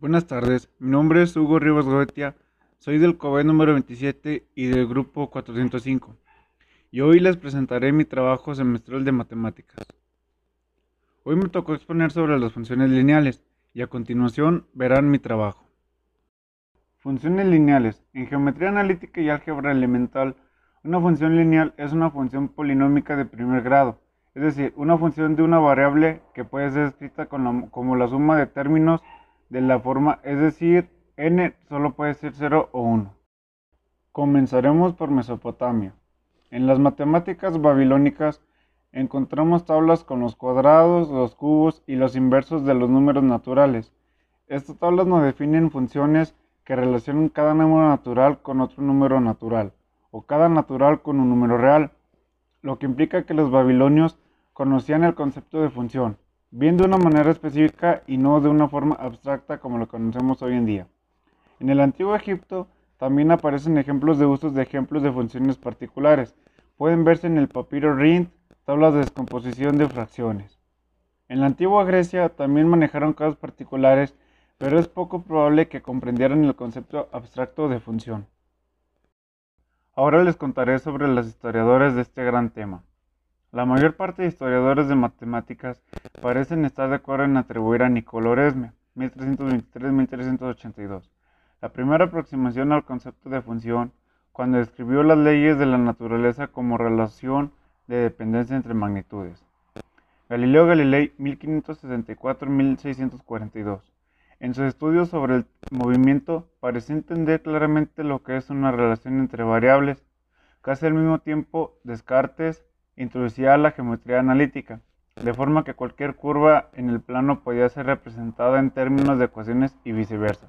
Buenas tardes, mi nombre es Hugo Rivas Goetia, soy del COBE número 27 y del grupo 405, y hoy les presentaré mi trabajo semestral de matemáticas. Hoy me tocó exponer sobre las funciones lineales, y a continuación verán mi trabajo. Funciones lineales. En geometría analítica y álgebra elemental, una función lineal es una función polinómica de primer grado, es decir, una función de una variable que puede ser escrita como la suma de términos de la forma, es decir, n solo puede ser 0 o 1. Comenzaremos por Mesopotamia. En las matemáticas babilónicas encontramos tablas con los cuadrados, los cubos y los inversos de los números naturales. Estas tablas nos definen funciones que relacionan cada número natural con otro número natural, o cada natural con un número real, lo que implica que los babilonios conocían el concepto de función bien de una manera específica y no de una forma abstracta como lo conocemos hoy en día. En el antiguo Egipto también aparecen ejemplos de usos de ejemplos de funciones particulares. Pueden verse en el papiro Rind, tablas de descomposición de fracciones. En la antigua Grecia también manejaron casos particulares, pero es poco probable que comprendieran el concepto abstracto de función. Ahora les contaré sobre los historiadores de este gran tema. La mayor parte de historiadores de matemáticas parecen estar de acuerdo en atribuir a Nicolò Resme, 1323-1382, la primera aproximación al concepto de función cuando describió las leyes de la naturaleza como relación de dependencia entre magnitudes. Galileo Galilei, 1564-1642. En sus estudios sobre el movimiento, pareció entender claramente lo que es una relación entre variables. Casi al mismo tiempo, Descartes introducía la geometría analítica, de forma que cualquier curva en el plano podía ser representada en términos de ecuaciones y viceversa.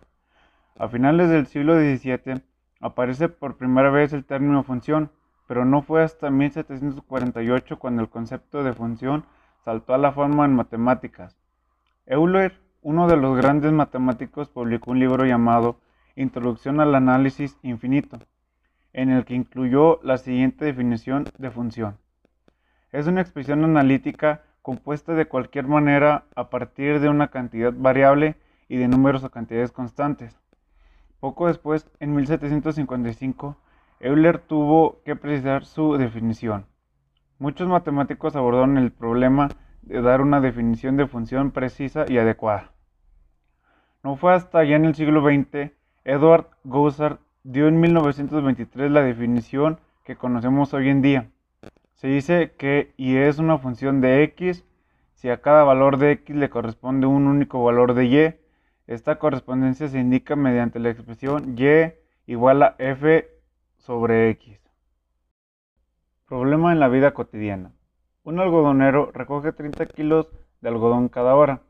A finales del siglo XVII aparece por primera vez el término función, pero no fue hasta 1748 cuando el concepto de función saltó a la forma en matemáticas. Euler, uno de los grandes matemáticos, publicó un libro llamado Introducción al análisis infinito, en el que incluyó la siguiente definición de función. Es una expresión analítica compuesta de cualquier manera a partir de una cantidad variable y de números o cantidades constantes. Poco después, en 1755, Euler tuvo que precisar su definición. Muchos matemáticos abordaron el problema de dar una definición de función precisa y adecuada. No fue hasta ya en el siglo XX, Edward Goussard dio en 1923 la definición que conocemos hoy en día. Se dice que y es una función de x si a cada valor de x le corresponde un único valor de y. Esta correspondencia se indica mediante la expresión y igual a f sobre x. Problema en la vida cotidiana. Un algodonero recoge 30 kilos de algodón cada hora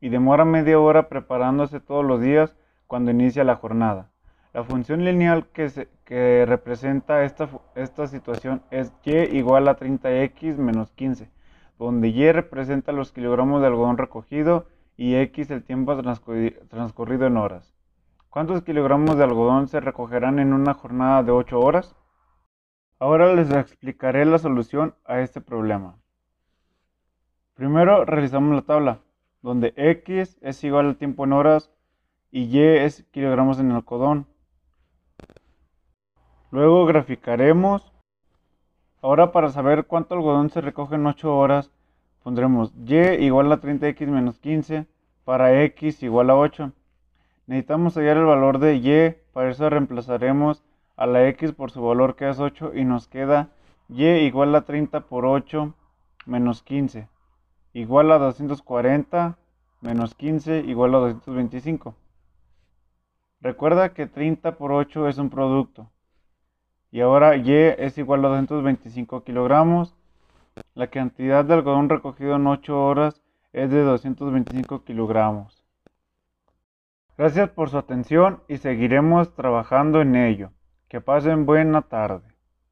y demora media hora preparándose todos los días cuando inicia la jornada. La función lineal que, representa esta, esta situación es y igual a 30x menos 15, donde y representa los kilogramos de algodón recogido y x el tiempo transcurrido en horas. ¿Cuántos kilogramos de algodón se recogerán en una jornada de 8 horas? Ahora les explicaré la solución a este problema. Primero realizamos la tabla, donde x es igual al tiempo en horas y y es kilogramos en algodón. Luego graficaremos. Ahora para saber cuánto algodón se recoge en 8 horas, pondremos y igual a 30x menos 15 para x igual a 8. Necesitamos hallar el valor de y, para eso reemplazaremos a la x por su valor que es 8 y nos queda y igual a 30 por 8 menos 15 igual a 240 menos 15 igual a 225. Recuerda que 30 por 8 es un producto. Y ahora Y es igual a 225 kilogramos. La cantidad de algodón recogido en 8 horas es de 225 kilogramos. Gracias por su atención y seguiremos trabajando en ello. Que pasen buena tarde.